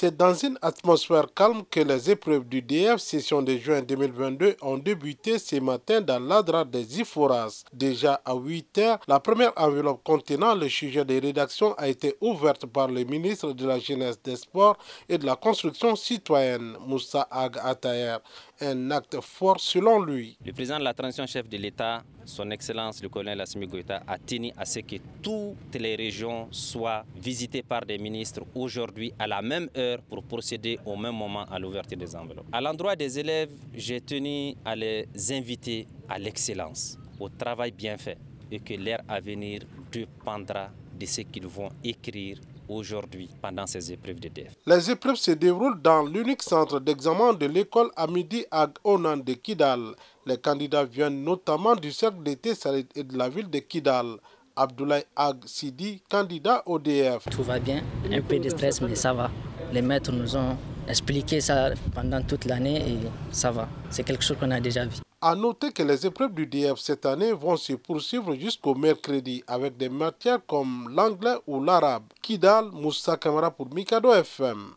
C'est dans une atmosphère calme que les épreuves du DF session de juin 2022 ont débuté ce matin dans l'adra des Iforas. Déjà à 8 heures, la première enveloppe contenant le sujet de rédaction a été ouverte par le ministre de la Jeunesse, des Sports et de la Construction citoyenne, Moussa Ag Atayer. Un acte fort selon lui. Le président de la transition chef de l'État, son Excellence le colonel Assimi Goïta, a tenu à ce que toutes les régions soient visitées par des ministres aujourd'hui à la même heure pour procéder au même moment à l'ouverture des enveloppes. À l'endroit des élèves, j'ai tenu à les inviter à l'excellence, au travail bien fait et que leur avenir dépendra de ce qu'ils vont écrire aujourd'hui pendant ces épreuves de DEF. Les épreuves se déroulent dans l'unique centre d'examen de l'école Amidi Ag Onan de Kidal. Les candidats viennent notamment du cercle d'été et de la ville de Kidal. Abdoulaye Ag Sidi, candidat au DF. Tout va bien, un peu de stress, mais ça va. Les maîtres nous ont expliqué ça pendant toute l'année et ça va. C'est quelque chose qu'on a déjà vu. À noter que les épreuves du DF cette année vont se poursuivre jusqu'au mercredi avec des matières comme l'anglais ou l'arabe. Kidal Moussa Kamara pour Mikado FM.